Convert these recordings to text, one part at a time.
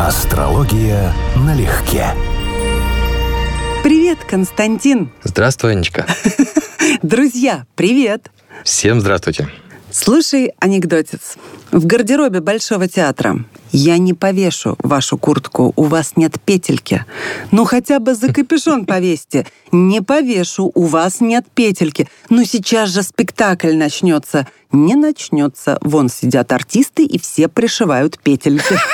Астрология налегке. Привет, Константин. Здравствуй, Анечка. Друзья, привет. Всем здравствуйте. Слушай, анекдотец. В гардеробе Большого театра я не повешу вашу куртку, у вас нет петельки. Ну хотя бы за капюшон повесьте. Не повешу, у вас нет петельки. Ну сейчас же спектакль начнется. Не начнется. Вон сидят артисты и все пришивают петельки.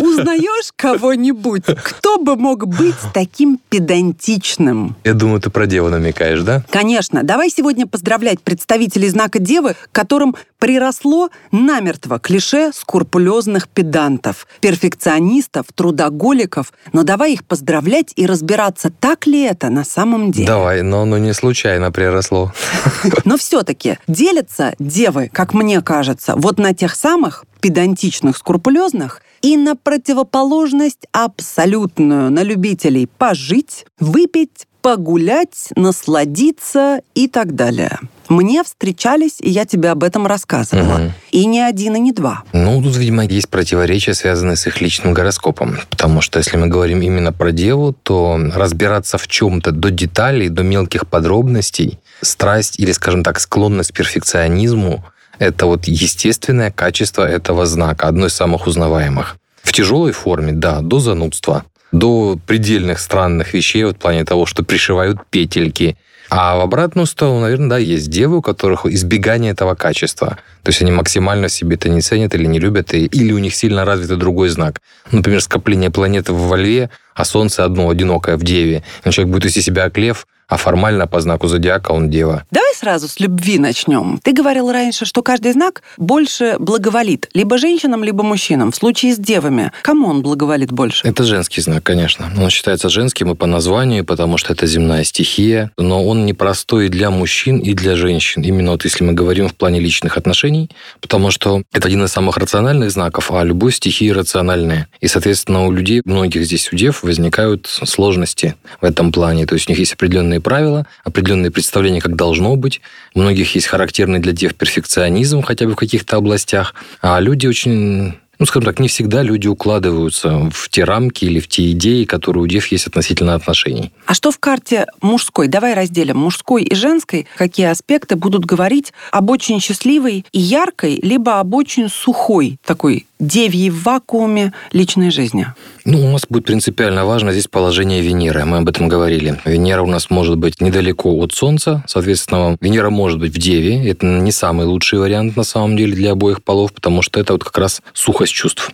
Узнаешь кого-нибудь? Кто бы мог быть таким педантичным? Я думаю, ты про деву намекаешь, да? Конечно. Давай сегодня поздравлять представителей знака Девы, которым приросло намертво клише скрупулезных педантов, перфекционистов, трудоголиков. Но давай их поздравлять и разбираться, так ли это на самом деле. Давай, но оно не случайно приросло. Но все-таки делятся девы, как мне кажется, вот на тех самых педантичных, скрупулезных и на противоположность абсолютную, на любителей пожить, выпить, погулять, насладиться и так далее. Мне встречались, и я тебе об этом рассказывала. Мгм. И не один, и не два. Ну, тут, видимо, есть противоречия, связанные с их личным гороскопом. Потому что если мы говорим именно про деву, то разбираться в чем-то до деталей, до мелких подробностей, страсть или, скажем так, склонность к перфекционизму это вот естественное качество этого знака, одно из самых узнаваемых. В тяжелой форме, да, до занудства, до предельных странных вещей, вот в плане того, что пришивают петельки. А в обратную сторону, наверное, да, есть девы, у которых избегание этого качества. То есть они максимально себе это не ценят или не любят, и- или у них сильно развитый другой знак. Например, скопление планеты в во льве, а Солнце одно одинокое в Деве. И человек будет вести себя как лев, а формально по знаку зодиака он дева. Давай сразу с любви начнем. Ты говорил раньше, что каждый знак больше благоволит либо женщинам, либо мужчинам. В случае с девами, кому он благоволит больше? Это женский знак, конечно. Он считается женским и по названию, потому что это земная стихия. Но он непростой и для мужчин, и для женщин. Именно вот если мы говорим в плане личных отношений, потому что это один из самых рациональных знаков, а любой стихия рациональная. И, соответственно, у людей, многих здесь у дев, возникают сложности в этом плане. То есть у них есть определенные правила, определенные представления, как должно быть. У многих есть характерный для дев перфекционизм, хотя бы в каких-то областях. А люди очень ну, скажем так, не всегда люди укладываются в те рамки или в те идеи, которые у дев есть относительно отношений. А что в карте мужской? Давай разделим мужской и женской. Какие аспекты будут говорить об очень счастливой и яркой, либо об очень сухой такой девьей в вакууме личной жизни? Ну, у нас будет принципиально важно здесь положение Венеры. Мы об этом говорили. Венера у нас может быть недалеко от Солнца. Соответственно, Венера может быть в Деве. Это не самый лучший вариант на самом деле для обоих полов, потому что это вот как раз сухость чувств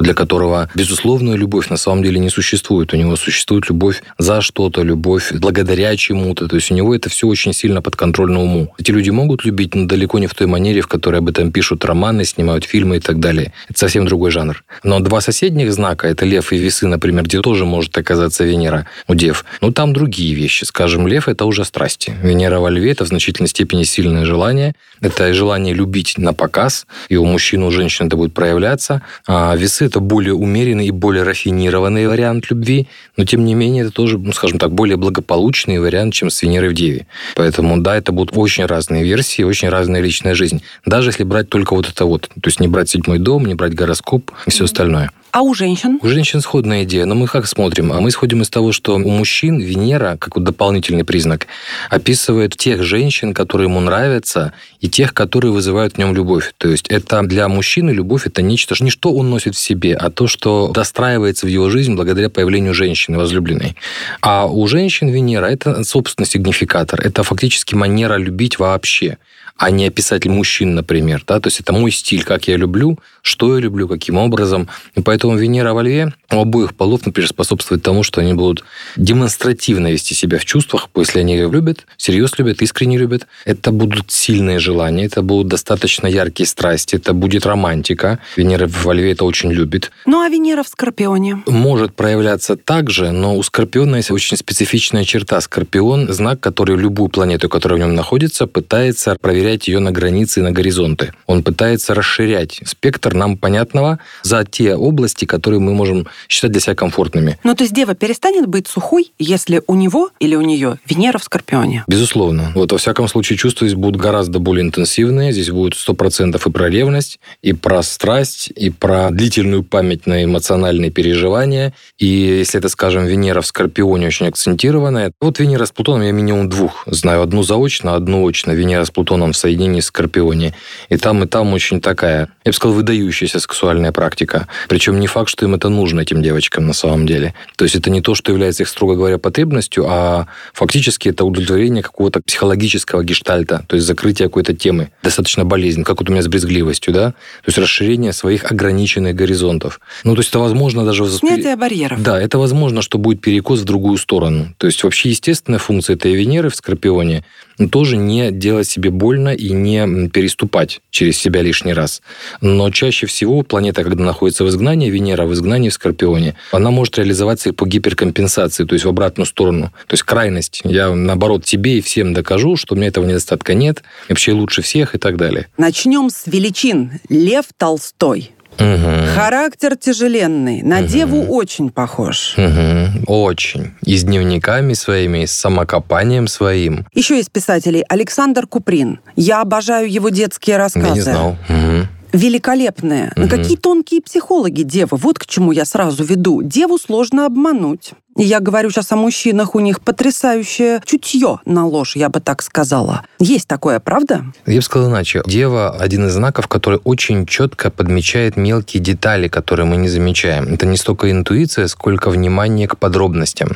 для которого безусловная любовь на самом деле не существует. У него существует любовь за что-то, любовь благодаря чему-то. То есть у него это все очень сильно подконтрольно уму. Эти люди могут любить, но далеко не в той манере, в которой об этом пишут романы, снимают фильмы и так далее. Это совсем другой жанр. Но два соседних знака, это лев и весы, например, где тоже может оказаться Венера у дев, но там другие вещи. Скажем, лев – это уже страсти. Венера во льве – это в значительной степени сильное желание. Это желание любить на показ, и у мужчин, у женщин это будет проявляться. А весы – это более умеренный и более рафинированный вариант любви, но тем не менее это тоже, ну, скажем так, более благополучный вариант, чем с Венерой в Деве. Поэтому, да, это будут очень разные версии, очень разная личная жизнь. Даже если брать только вот это вот. То есть не брать седьмой дом, не брать гороскоп и все остальное. А у женщин? У женщин сходная идея, но мы как смотрим? А мы исходим из того, что у мужчин Венера, как вот дополнительный признак, описывает тех женщин, которые ему нравятся, и тех, которые вызывают в нем любовь. То есть это для мужчины любовь это нечто, не что он носит в себе, а то, что достраивается в его жизнь благодаря появлению женщины возлюбленной. А у женщин Венера это, собственно, сигнификатор. Это фактически манера любить вообще а не описатель мужчин, например. Да? То есть это мой стиль, как я люблю, что я люблю, каким образом. И поэтому Венера во льве у обоих полов, например, способствует тому, что они будут демонстративно вести себя в чувствах, если они любят, всерьез любят, искренне любят. Это будут сильные желания, это будут достаточно яркие страсти, это будет романтика. Венера во льве это очень любит. Ну, а Венера в Скорпионе? Может проявляться так же, но у Скорпиона есть очень специфичная черта. Скорпион – знак, который любую планету, которая в нем находится, пытается проверять ее на границы и на горизонты. Он пытается расширять спектр нам понятного за те области, которые мы можем считать для себя комфортными. Ну, то есть дева перестанет быть сухой, если у него или у нее Венера в Скорпионе? Безусловно. Вот во всяком случае чувства здесь будут гораздо более интенсивные. Здесь будет 100% и про ревность, и про страсть, и про длительную память на эмоциональные переживания. И если это, скажем, Венера в Скорпионе очень акцентированная, вот Венера с Плутоном я минимум двух знаю. Одну заочно, одну очно. Венера с Плутоном в соединении с Скорпионе. И там, и там очень такая, я бы сказал, выдающаяся сексуальная практика. Причем не факт, что им это нужно, этим девочкам на самом деле. То есть это не то, что является их, строго говоря, потребностью, а фактически это удовлетворение какого-то психологического гештальта, то есть закрытие какой-то темы, достаточно болезнь, как вот у меня с брезгливостью, да, то есть расширение своих ограниченных горизонтов. Ну, то есть это возможно даже... Снятие барьеров. Да, это возможно, что будет перекос в другую сторону. То есть вообще естественная функция этой Венеры в Скорпионе тоже не делать себе больно и не переступать через себя лишний раз. Но чаще всего планета, когда находится в изгнании, Венера в изгнании в Скорпионе, она может реализоваться по гиперкомпенсации, то есть в обратную сторону. То есть крайность. Я, наоборот, тебе и всем докажу, что у меня этого недостатка нет, вообще лучше всех и так далее. Начнем с величин. Лев Толстой. Угу. Характер тяжеленный. На Мгм. деву очень похож. Угу. Очень. И с дневниками своими, и с самокопанием своим. Еще есть писателей Александр Куприн. Я обожаю его детские рассказы. Я не знал. Но Мгм. какие тонкие психологи девы. Вот к чему я сразу веду. Деву сложно обмануть. Я говорю сейчас о мужчинах, у них потрясающее чутье на ложь, я бы так сказала. Есть такое, правда? Я бы сказал иначе. Дева – один из знаков, который очень четко подмечает мелкие детали, которые мы не замечаем. Это не столько интуиция, сколько внимание к подробностям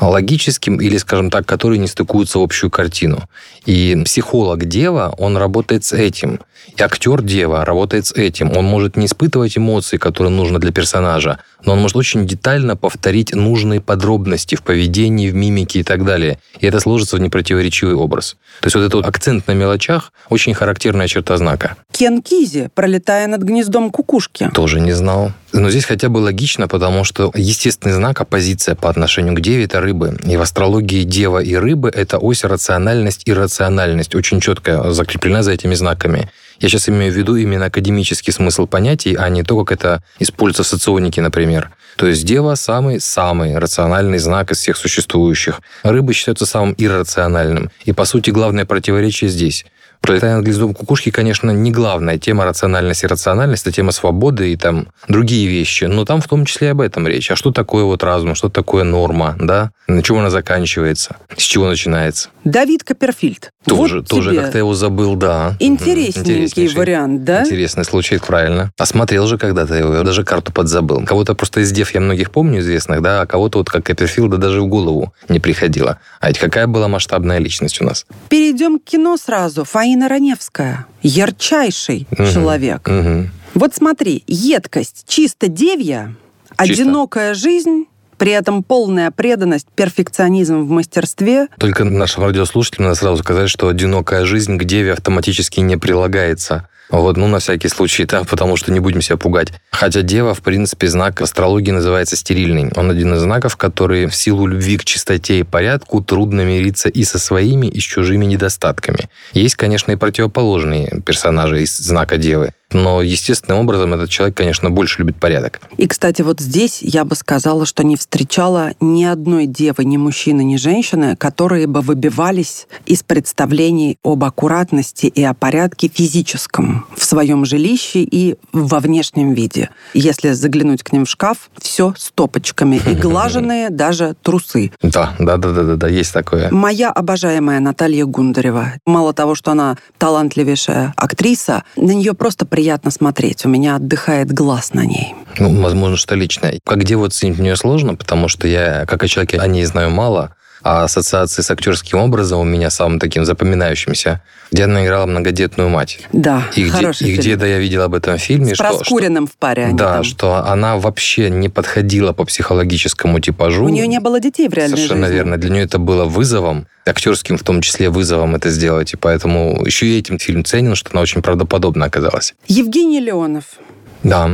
логическим или, скажем так, которые не стыкуются в общую картину. И психолог Дева, он работает с этим. И актер Дева работает с этим. Он может не испытывать эмоции, которые нужны для персонажа, но он может очень детально повторить нужные подробности в поведении, в мимике и так далее. И это сложится в непротиворечивый образ. То есть вот этот акцент на мелочах очень характерная черта знака. Кен Кизи, пролетая над гнездом кукушки. Тоже не знал. Но здесь хотя бы логично, потому что естественный знак, оппозиция по отношению к Деве – это рыбы. И в астрологии Дева и рыбы – это ось рациональность и рациональность, очень четко закреплена за этими знаками. Я сейчас имею в виду именно академический смысл понятий, а не то, как это используется в соционике, например. То есть Дева самый-самый рациональный знак из всех существующих. Рыбы считаются самым иррациональным. И, по сути, главное противоречие здесь – Пролетая над гнездом кукушки, конечно, не главная тема рациональность и рациональность, это тема свободы и там другие вещи. Но там в том числе и об этом речь. А что такое вот разум, что такое норма, да? На чем она заканчивается, с чего начинается? Давид Копперфильд. Тоже, Вот тоже как-то его забыл, да. Интересненький Мгм. Интереснейший. вариант, да? Интересный случай, правильно. Осмотрел же когда-то его, я даже карту подзабыл. Кого-то просто из дев я многих помню известных, да, а кого-то вот как Копперфилда даже в голову не приходило. А ведь какая была масштабная личность у нас? Перейдем к кино сразу. Фаина Раневская. Ярчайший Мгм. человек. Мгм. Вот смотри, едкость, чисто девья, одинокая жизнь, при этом полная преданность, перфекционизм в мастерстве. Только нашим радиослушателям надо сразу сказать, что одинокая жизнь к деве автоматически не прилагается. Вот, ну, на всякий случай, да, потому что не будем себя пугать. Хотя дева, в принципе, знак астрологии называется стерильный. Он один из знаков, которые в силу любви к чистоте и порядку трудно мириться и со своими, и с чужими недостатками. Есть, конечно, и противоположные персонажи из знака девы. Но естественным образом этот человек, конечно, больше любит порядок. И, кстати, вот здесь я бы сказала, что не встречала ни одной девы, ни мужчины, ни женщины, которые бы выбивались из представлений об аккуратности и о порядке физическом в своем жилище и во внешнем виде. Если заглянуть к ним в шкаф, все с топочками и глаженные даже трусы. Да, да, да, да, да, да, есть такое. Моя обожаемая Наталья Гундарева. Мало того, что она талантливейшая актриса, на нее просто приятно смотреть. У меня отдыхает глаз на ней. Ну, возможно, что личное. Как оценить мне сложно, потому что я, как о человеке, о ней знаю мало, а ассоциации с актерским образом у меня самым таким запоминающимся, где она играла многодетную мать. Да, И, где, хороший и фильм. где-то я видел об этом фильме, С что, что- Проскуриным в паре они да, там. что она вообще не подходила по психологическому типажу. У нее не было детей в реальной Совершенно жизни. верно. Для нее это было вызовом, актерским в том числе вызовом это сделать. И поэтому еще и этим фильм ценен, что она очень правдоподобно оказалась. Евгений Леонов. Да,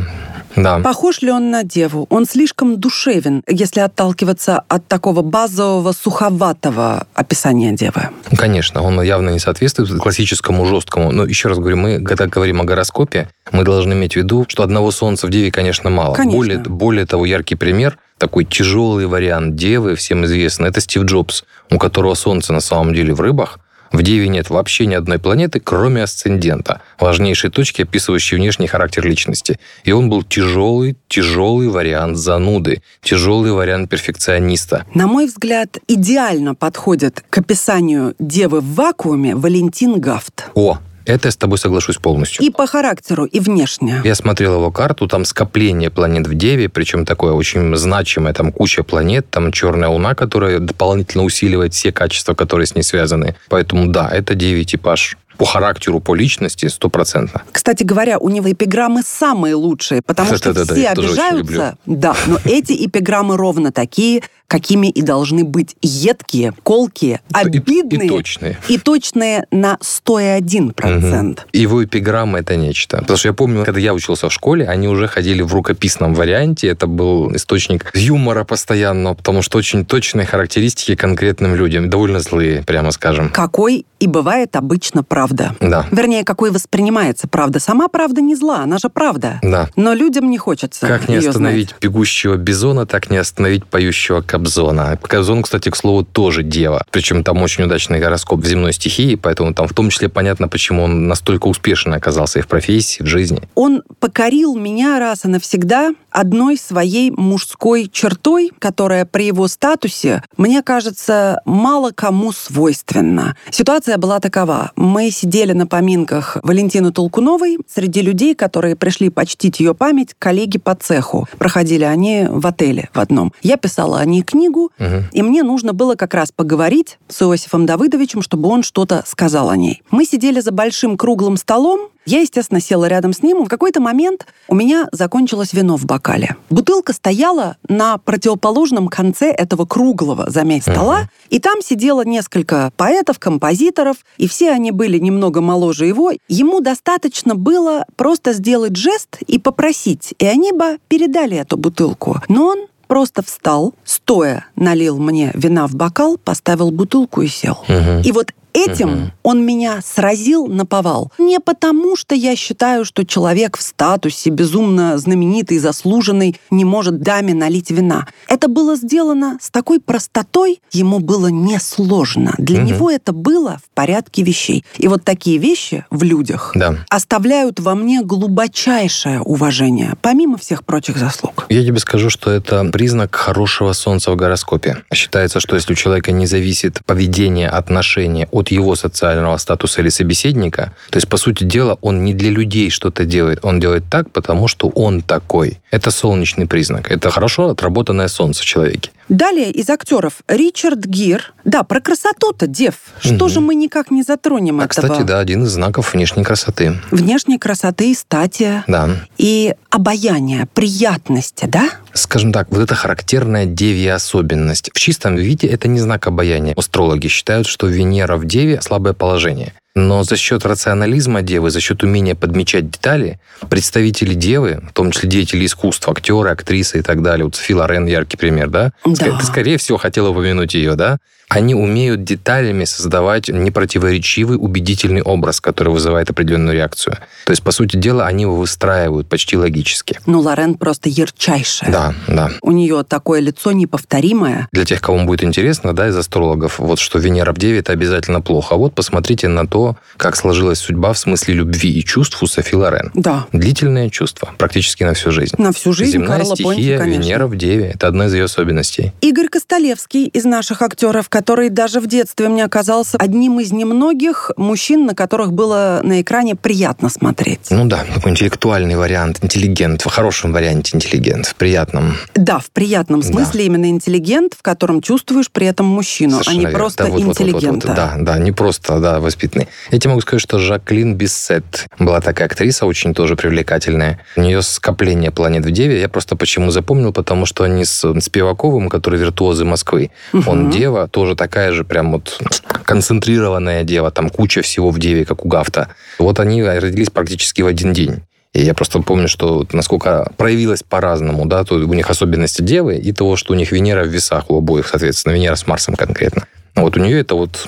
Да. Похож ли он на деву? Он слишком душевен, если отталкиваться от такого базового, суховатого описания девы. Конечно, он явно не соответствует классическому жесткому. Но еще раз говорю, мы, когда говорим о гороскопе, мы должны иметь в виду, что одного солнца в деве, конечно, мало. Конечно. Более, более того, яркий пример такой тяжелый вариант девы, всем известный, это Стив Джобс, у которого солнце на самом деле в рыбах, в Деве нет вообще ни одной планеты, кроме асцендента, важнейшей точки, описывающей внешний характер личности. И он был тяжелый, тяжелый вариант зануды, тяжелый вариант перфекциониста. На мой взгляд, идеально подходит к описанию девы в вакууме Валентин Гафт. О, это я с тобой соглашусь полностью. И по характеру, и внешне. Я смотрел его карту, там скопление планет в Деве, причем такое очень значимое, там куча планет, там черная луна, которая дополнительно усиливает все качества, которые с ней связаны. Поэтому да, это Деве типаж по характеру, по личности стопроцентно. Кстати говоря, у него эпиграммы самые лучшие, потому что Да-да-да, все я тоже очень люблю. обижаются. Да, но эти эпиграммы ровно такие, какими и должны быть едкие, колкие, И- обидные И, точные. и точные на 101%. Мгм. Его эпиграмма это нечто. Потому что я помню, когда я учился в школе, они уже ходили в рукописном варианте. Это был источник юмора постоянного, потому что очень точные характеристики конкретным людям. Довольно злые, прямо скажем. Какой и бывает обычно правда. Да. Вернее, какой воспринимается правда. Сама правда не зла, она же правда. Да. Но людям не хочется Как не остановить знать. бегущего бизона, так не остановить поющего кобзона. Кобзон, кстати, к слову, тоже дева. Причем там очень удачный гороскоп в земной стихии, поэтому там в том числе понятно, почему он настолько успешно оказался и в профессии, и в жизни. Он покорил меня раз и навсегда одной своей мужской чертой, которая при его статусе, мне кажется, мало кому свойственна. Ситуация была такова. Мы сидели на поминках Валентины Толкуновой среди людей, которые пришли почтить ее память, коллеги по цеху. Проходили они в отеле в одном. Я писала о ней книгу, Мгм. и мне нужно было как раз поговорить с Иосифом Давыдовичем, чтобы он что-то сказал о ней. Мы сидели за большим круглым столом. Я, естественно, села рядом с ним. В какой-то момент у меня закончилось вино в бокале. Бутылка стояла на противоположном конце этого круглого, заметь, стола. И там сидело несколько поэтов, композиторов, и все они были немного моложе его. Ему достаточно было просто сделать жест и попросить, и они бы передали эту бутылку. Но он просто встал, стоя налил мне вина в бокал, поставил бутылку и сел. Мгм. И вот этим Мгм. он меня сразил на повал. Не потому, что я считаю, что человек в статусе безумно знаменитый, заслуженный, не может даме налить вина. Это было сделано с такой простотой, ему было несложно. Для Мгм. него это было в порядке вещей. И вот такие вещи в людях Да. оставляют во мне глубочайшее уважение, помимо всех прочих заслуг. Я тебе скажу, что это признак хорошего солнца в гороскопе. Считается, что если у человека не зависит поведение, отношение от его социального статуса или собеседника, то есть, по сути дела, он не для людей что-то делает, он делает так, потому что он такой. Это солнечный признак. Это хорошо отработанное солнце в человеке. Далее из актеров Ричард Гир. Да, про красоту-то, Дев. Что Мгм. же мы никак не затронем А, этого? кстати, да, один из знаков внешней красоты. Внешней красоты и стати, Да. и обаяния, приятности, да? Скажем так, вот эта характерная девья особенность. В чистом виде это не знак обаяния. Астрологи считают, что Венера в деве – слабое положение. Но за счет рационализма девы, за счет умения подмечать детали, представители девы, в том числе деятели искусства, актеры, актрисы и так далее, вот Софи Лорен яркий пример, да? Да. Ты, скорее всего, хотела упомянуть ее, да? Они умеют деталями создавать непротиворечивый, убедительный образ, который вызывает определенную реакцию. То есть, по сути дела, они его выстраивают почти логически. Ну, Лорен просто ярчайшая. Да, да. У нее такое лицо неповторимое. Для тех, кому будет интересно, да, из астрологов, вот что Венера в Деве – это обязательно плохо. А вот посмотрите на то, как сложилась судьба в смысле любви и чувств у Софи Лорен. Да. Длительное чувство, практически на всю жизнь. На всю жизнь Земная Карла Понти, стихия, конечно. Венера в Деве – это одна из ее особенностей. Игорь Костолевский из наших актеров, который даже в детстве мне оказался одним из немногих мужчин, на которых было на экране приятно смотреть. Ну да, такой интеллектуальный вариант, интеллигент, в хорошем варианте интеллигент, в приятном. Да, в приятном Да. смысле именно интеллигент, в котором чувствуешь при этом мужчину, а Совершенно не верно. просто Да, вот, вот, вот, вот, вот. интеллигента. Да, да, не просто, да, воспитанный. Я тебе могу сказать, что Жаклин Биссет была такая актриса, очень тоже привлекательная. У нее скопление планет в Деве. Я просто почему запомнил, потому что они с Спиваковым, который виртуозы Москвы. Он Мгм. дева, тоже такая же прям вот концентрированная дева, там куча всего в Деве, как у Гафта. Вот они родились практически в один день. И я просто помню, что насколько проявилось по-разному, да, то у них особенности Девы и того, что у них Венера в весах у обоих, соответственно, Венера с Марсом конкретно. Вот у нее это вот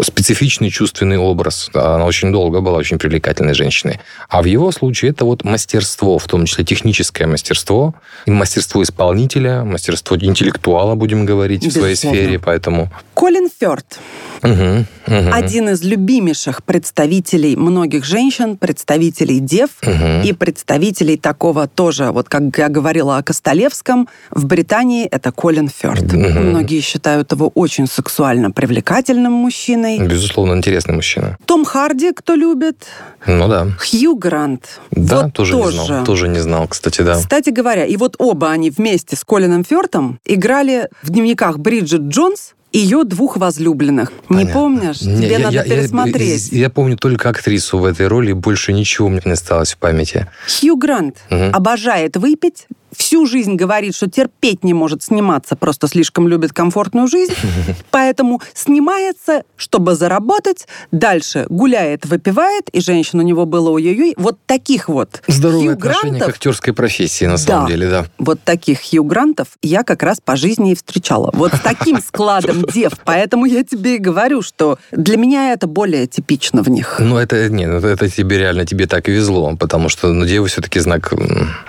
специфичный чувственный образ. Она очень долго была очень привлекательной женщиной. А в его случае это вот мастерство, в том числе техническое мастерство, мастерство исполнителя, мастерство интеллектуала, будем говорить, Безусловно. в своей сфере. Поэтому... Колин Фёрд. Угу, угу. Один из любимейших представителей многих женщин, представителей дев угу. и представителей такого тоже, вот как я говорила о Костолевском, в Британии это Колин Фёрд. Угу. Многие считают его очень сексуально привлекательным мужчиной мужчиной. Безусловно, интересный мужчина. Том Харди, кто любит. Ну да. Хью Грант. Да, вот тоже, тоже не знал. Тоже не знал, кстати, да. Кстати говоря, и вот оба они вместе с Колином Фёртом играли в дневниках Бриджит Джонс ее двух возлюбленных. Понятно. Не помнишь? Не, Тебе я, надо я, пересмотреть. Я, я помню только актрису в этой роли, больше ничего мне не осталось в памяти. Хью Грант угу. обожает выпить, всю жизнь говорит, что терпеть не может сниматься, просто слишком любит комфортную жизнь, поэтому снимается, чтобы заработать, дальше гуляет, выпивает, и женщин у него было ой-ой-ой. Вот таких вот Здоровое Хью отношение Грантов, к актерской профессии, на самом да, деле, да. Вот таких Хью Грантов я как раз по жизни и встречала. Вот с таким складом дев. Поэтому я тебе и говорю, что для меня это более типично в них. Ну, это, нет, ну, это тебе реально, тебе так и везло, потому что ну, девы все-таки знак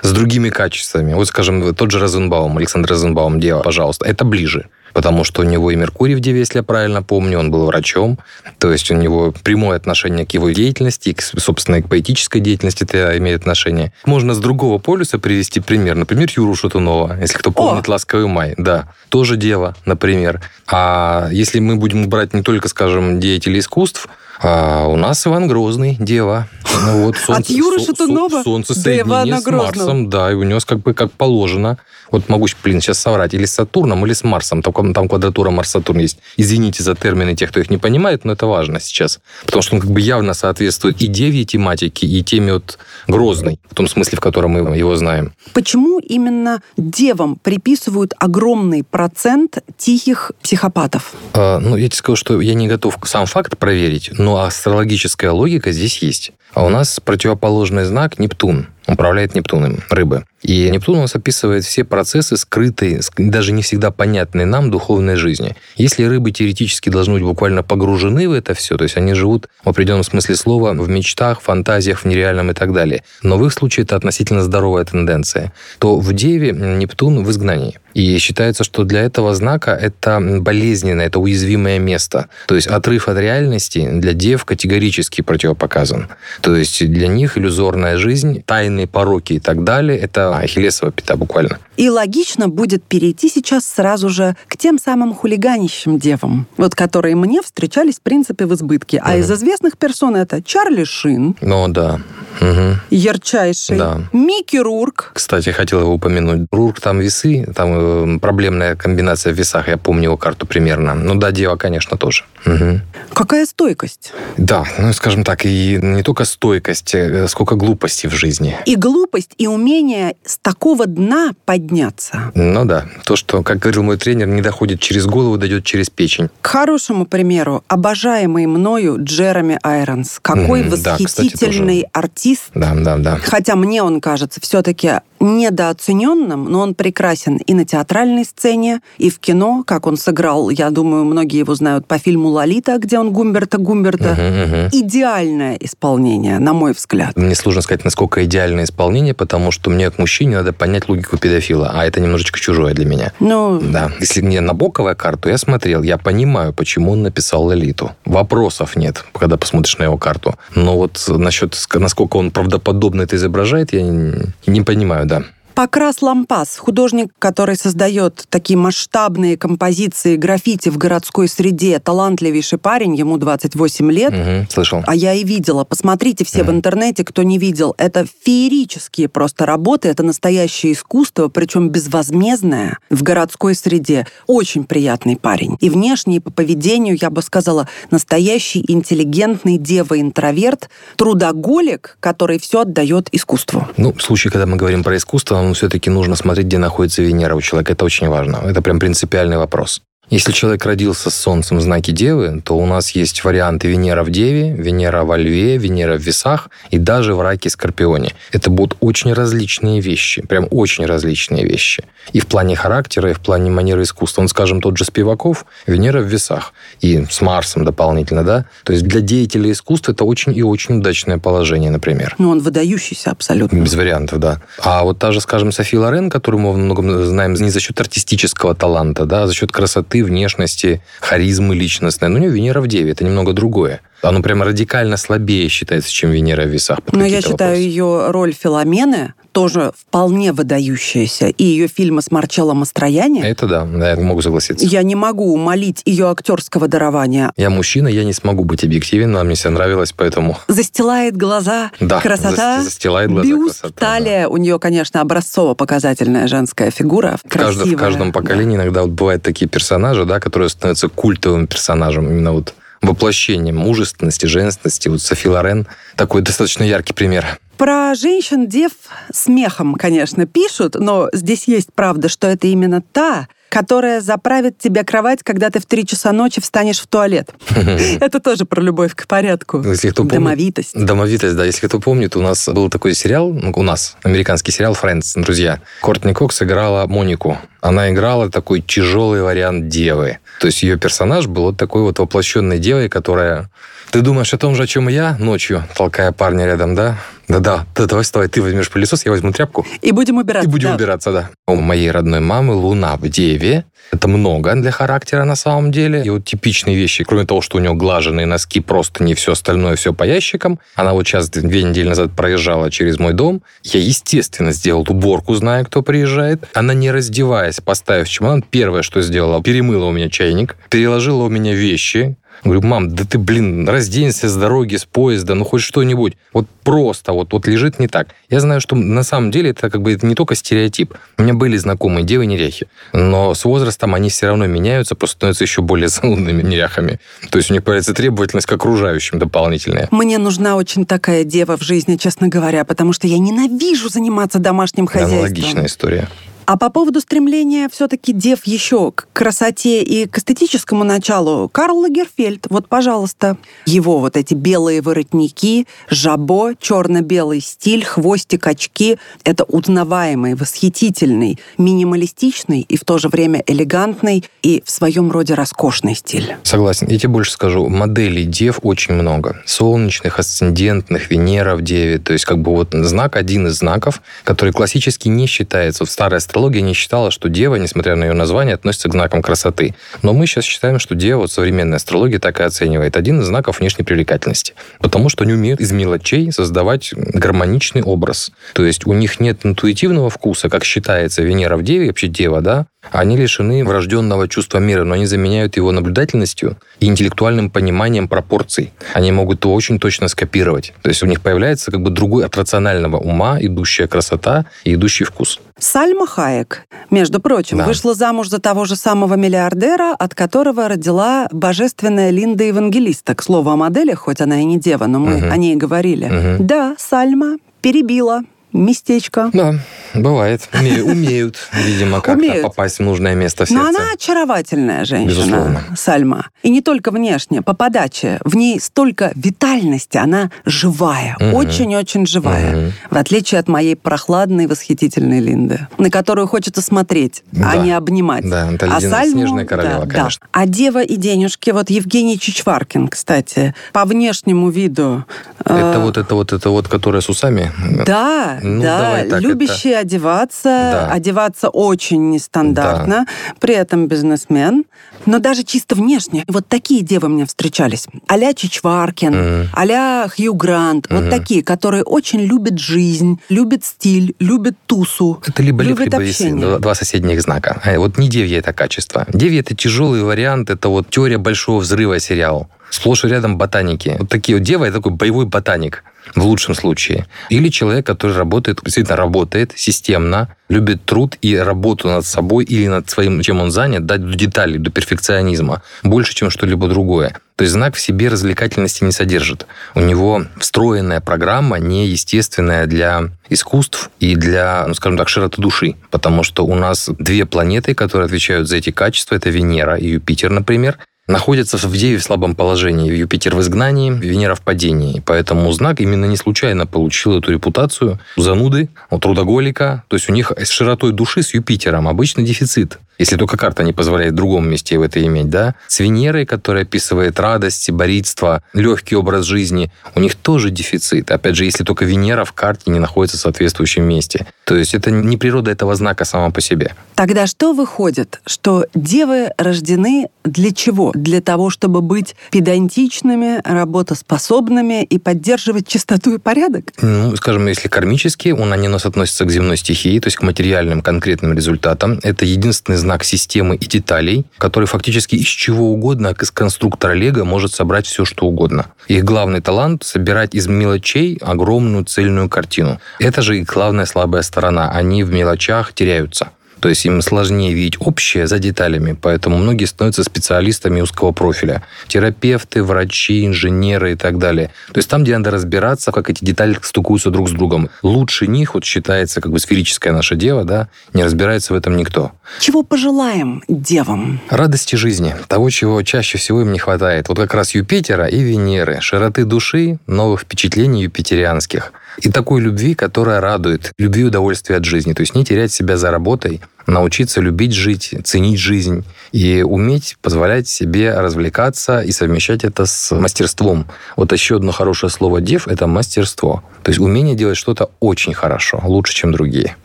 с другими качествами. Вот, скажем, тот же Розенбаум, Александр Розенбаум, Дева, пожалуйста, это ближе потому что у него и Меркурий в Деве, если я правильно помню, он был врачом, то есть у него прямое отношение к его деятельности, к, собственно, и к поэтической деятельности это имеет отношение. Можно с другого полюса привести пример. Например, Юру Шатунова, если кто помнит О! «Ласковый май». Да, тоже Дева, например. А если мы будем брать не только, скажем, деятелей искусств, а у нас Иван Грозный, Дева. Ну, вот солнце, От Юры Шатунова Солнце соединение с Марсом, да, и у него как бы как положено. Вот могу, блин, сейчас соврать, или с Сатурном, или с Марсом. Там, там квадратура Марс-Сатурн есть. Извините за термины тех, кто их не понимает, но это важно сейчас. Потому что он как бы явно соответствует и деве тематике, и теме вот Грозной, в том смысле, в котором мы его знаем. Почему именно девам приписывают огромный процент тихих психопатов? А, ну, я тебе скажу, что я не готов сам факт проверить, но астрологическая логика здесь есть. А у нас противоположный знак Нептун управляет Нептуном, рыбы. И Нептун у нас описывает все процессы скрытые, даже не всегда понятные нам духовной жизни. Если рыбы теоретически должны быть буквально погружены в это все, то есть они живут в определенном смысле слова в мечтах, фантазиях, в нереальном и так далее, но в их случае это относительно здоровая тенденция, то в Деве Нептун в изгнании. И считается, что для этого знака это болезненное, это уязвимое место. То есть отрыв от реальности для дев категорически противопоказан. То есть для них иллюзорная жизнь, тайные пороки и так далее, это ахиллесова пята буквально. И логично будет перейти сейчас сразу же к тем самым хулиганищим девам, вот которые мне встречались, в принципе, в избытке. А угу. из известных персон это Чарли Шин. Ну да. Угу. Ярчайший. Да. Микки Рурк. Кстати, хотел его упомянуть. Рурк там весы, там э, проблемная комбинация в весах, я помню его карту примерно. Ну да, дева, конечно, тоже. Угу. Какая стойкость? Да, ну скажем так, и не только стойкость, э, сколько глупости в жизни. И глупость, и умение с такого дна подняться. Ну да, то, что, как говорил мой тренер, не доходит через голову, дойдет через печень. К хорошему примеру, обожаемый мною Джереми Айронс. Какой mm, восхитительный да, кстати, артист. Да, да, да. Хотя мне он кажется все-таки недооцененным, но он прекрасен и на театральной сцене, и в кино, как он сыграл, я думаю, многие его знают по фильму «Лолита», где он Гумберта Гумберта. Угу, угу. Идеальное исполнение, на мой взгляд. Мне сложно сказать, насколько идеальное исполнение, потому что мне как мужчине надо понять логику педофила, а это немножечко чужое для меня. Ну... Да. Если мне Набоковая карту, я смотрел, я понимаю, почему он написал «Лолиту». Вопросов нет, когда посмотришь на его карту. Но вот насчет, насколько он правдоподобно это изображает, я не, не понимаю, да. Покрас Лампас, художник, который создает такие масштабные композиции граффити в городской среде, талантливейший парень, ему 28 лет. Угу, слышал. А я и видела. Посмотрите все угу. в интернете, кто не видел. Это феерические просто работы, это настоящее искусство, причем безвозмездное в городской среде. Очень приятный парень. И внешне, и по поведению, я бы сказала, настоящий интеллигентный дева-интроверт, трудоголик, который все отдает искусству. Ну, в случае, когда мы говорим про искусство, все-таки нужно смотреть, где находится Венера у человека. Это очень важно. Это прям принципиальный вопрос. Если человек родился с Солнцем в знаке Девы, то у нас есть варианты Венера в Деве, Венера во Льве, Венера в Весах и даже в Раке Скорпионе. Это будут очень различные вещи, прям очень различные вещи. И в плане характера, и в плане манеры искусства. Он, скажем, тот же Спиваков, Венера в Весах. И с Марсом дополнительно, да? То есть для деятелей искусства это очень и очень удачное положение, например. Ну, он выдающийся абсолютно. Без вариантов, да. А вот та же, скажем, Софи Лорен, которую мы много знаем не за счет артистического таланта, да, а за счет красоты красоты, внешности, харизмы личностной. Но у нее Венера в Деве, это немного другое. Оно прямо радикально слабее считается, чем Венера в весах. Но я считаю вопросы. ее роль Филомены тоже вполне выдающаяся. И ее фильмы с Марчелло Мастрояни... Это да, да, я могу согласиться. Я не могу умолить ее актерского дарования. Я мужчина, я не смогу быть объективен, но мне все нравилось, поэтому... Застилает глаза, да, красота, застилает глаза, бюст, красота, талия. Да. У нее, конечно, образцово-показательная женская фигура, в, каждом, в каждом поколении да. иногда вот бывают такие персонажи, да, которые становятся культовым персонажем. Именно вот воплощением мужественности, женственности. Вот Софи Лорен такой достаточно яркий пример. Про женщин-дев смехом, конечно, пишут, но здесь есть правда, что это именно та, которая заправит тебе кровать, когда ты в три часа ночи встанешь в туалет. Это тоже про любовь к порядку. Если кто Домовитость. Домовитость, да. Если кто помнит, у нас был такой сериал, ну, у нас, американский сериал «Френдс», друзья. Кортни Кокс играла Монику. Она играла такой тяжелый вариант девы. То есть ее персонаж был вот такой вот воплощенной девой, которая ты думаешь о том же, о чем и я ночью, толкая парня рядом, да? Да-да, да, давай вставай, ты возьмешь пылесос, я возьму тряпку. И будем убираться. И будем да. убираться, да. У моей родной мамы луна в Деве. Это много для характера на самом деле. И вот типичные вещи, кроме того, что у нее глаженные носки, просто не все остальное, все по ящикам. Она вот сейчас две недели назад проезжала через мой дом. Я, естественно, сделал уборку, зная, кто приезжает. Она, не раздеваясь, поставив чемодан, первое, что сделала, перемыла у меня чайник, переложила у меня вещи, Говорю, мам, да ты, блин, разденься с дороги, с поезда, ну хоть что-нибудь. Вот просто, вот, вот лежит не так. Я знаю, что на самом деле это как бы это не только стереотип. У меня были знакомые девы-неряхи, но с возрастом они все равно меняются, просто становятся еще более занудными неряхами. То есть у них появляется требовательность к окружающим дополнительная. Мне нужна очень такая дева в жизни, честно говоря, потому что я ненавижу заниматься домашним хозяйством. Аналогичная история. А по поводу стремления все-таки дев еще к красоте и к эстетическому началу, Карл Лагерфельд, вот, пожалуйста, его вот эти белые воротники, жабо, черно-белый стиль, хвостик, очки, это узнаваемый, восхитительный, минималистичный и в то же время элегантный и в своем роде роскошный стиль. Согласен. Я тебе больше скажу, моделей дев очень много. Солнечных, асцендентных, Венера в деве, то есть как бы вот знак, один из знаков, который классически не считается в старой астрология не считала, что дева, несмотря на ее название, относится к знакам красоты. Но мы сейчас считаем, что дева, вот современная астрология так и оценивает, один из знаков внешней привлекательности. Потому что они умеют из мелочей создавать гармоничный образ. То есть у них нет интуитивного вкуса, как считается Венера в деве, вообще дева, да, они лишены врожденного чувства мира, но они заменяют его наблюдательностью и интеллектуальным пониманием пропорций. Они могут его очень точно скопировать. То есть у них появляется как бы другой от рационального ума идущая красота и идущий вкус. Сальма Хаек, между прочим, да. вышла замуж за того же самого миллиардера, от которого родила божественная Линда Евангелиста. К слову о моделях, хоть она и не дева, но мы угу. о ней говорили. Угу. Да, Сальма перебила местечко. Да, бывает. Умеют, видимо, как-то попасть в нужное место в сердце. Но она очаровательная женщина, Безусловно. Сальма. И не только внешне, по подаче. В ней столько витальности, она живая, очень-очень угу. живая. Угу. В отличие от моей прохладной, восхитительной Линды, на которую хочется смотреть, а да. а не обнимать. Да, это а Сальму, снежная королева, да, конечно. Да. А дева и денежки, вот Евгений Чичваркин, кстати, по внешнему виду. Это э... вот это вот это вот, которая с усами? Да, ну, да, так, любящий это... одеваться, да. одеваться очень нестандартно, да. при этом бизнесмен, но даже чисто внешне. Вот такие девы мне встречались. Аля Чичваркин, mm. аля Хью Грант, mm. вот такие, которые очень любят жизнь, любят стиль, любят тусу, Это либо любят либо, либо два соседних знака. А вот не девья это качество. Девья это тяжелый вариант, это вот теория большого взрыва сериал. Сплошь и рядом ботаники. Вот такие вот дева, это такой боевой ботаник в лучшем случае. Или человек, который работает, действительно работает системно, любит труд и работу над собой или над своим, чем он занят, дать до деталей, до перфекционизма, больше, чем что-либо другое. То есть знак в себе развлекательности не содержит. У него встроенная программа неестественная для искусств и для, ну, скажем так, широты души. Потому что у нас две планеты, которые отвечают за эти качества, это Венера и Юпитер, например находится в Деве в слабом положении. Юпитер в изгнании, Венера в падении. Поэтому знак именно не случайно получил эту репутацию зануды, трудоголика. То есть у них с широтой души с Юпитером обычно дефицит если только карта не позволяет в другом месте в это иметь, да, с Венерой, которая описывает радость, боритство, легкий образ жизни, у них тоже дефицит. Опять же, если только Венера в карте не находится в соответствующем месте. То есть это не природа этого знака сама по себе. Тогда что выходит? Что девы рождены для чего? Для того, чтобы быть педантичными, работоспособными и поддерживать чистоту и порядок? Ну, скажем, если кармически, он, они у нас относятся к земной стихии, то есть к материальным конкретным результатам. Это единственный знак системы и деталей, который фактически из чего угодно, из конструктора Лего, может собрать все, что угодно. Их главный талант — собирать из мелочей огромную цельную картину. Это же их главная слабая сторона. Они в мелочах теряются. То есть им сложнее видеть общее за деталями, поэтому многие становятся специалистами узкого профиля. Терапевты, врачи, инженеры и так далее. То есть там, где надо разбираться, как эти детали стыкуются друг с другом. Лучше них, вот считается как бы сферическая наша дева, да, не разбирается в этом никто. Чего пожелаем девам? Радости жизни. Того, чего чаще всего им не хватает. Вот как раз Юпитера и Венеры. Широты души, новых впечатлений юпитерианских – и такой любви, которая радует, любви и удовольствия от жизни. То есть не терять себя за работой, научиться любить жить, ценить жизнь и уметь позволять себе развлекаться и совмещать это с мастерством. Вот еще одно хорошее слово «дев» — это мастерство. То есть умение делать что-то очень хорошо, лучше, чем другие.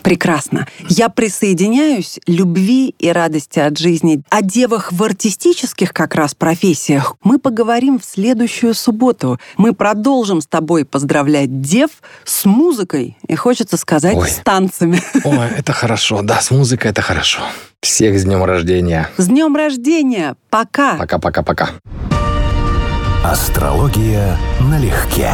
Прекрасно. Я присоединяюсь любви и радости от жизни. О девах в артистических как раз профессиях мы поговорим в следующую субботу. Мы продолжим с тобой поздравлять дев с музыкой. И хочется сказать, Ой. с танцами. Ой, это хорошо. Да, с музыкой это хорошо. Всех с днем рождения. С днем рождения. Пока. Пока-пока-пока. Астрология налегке.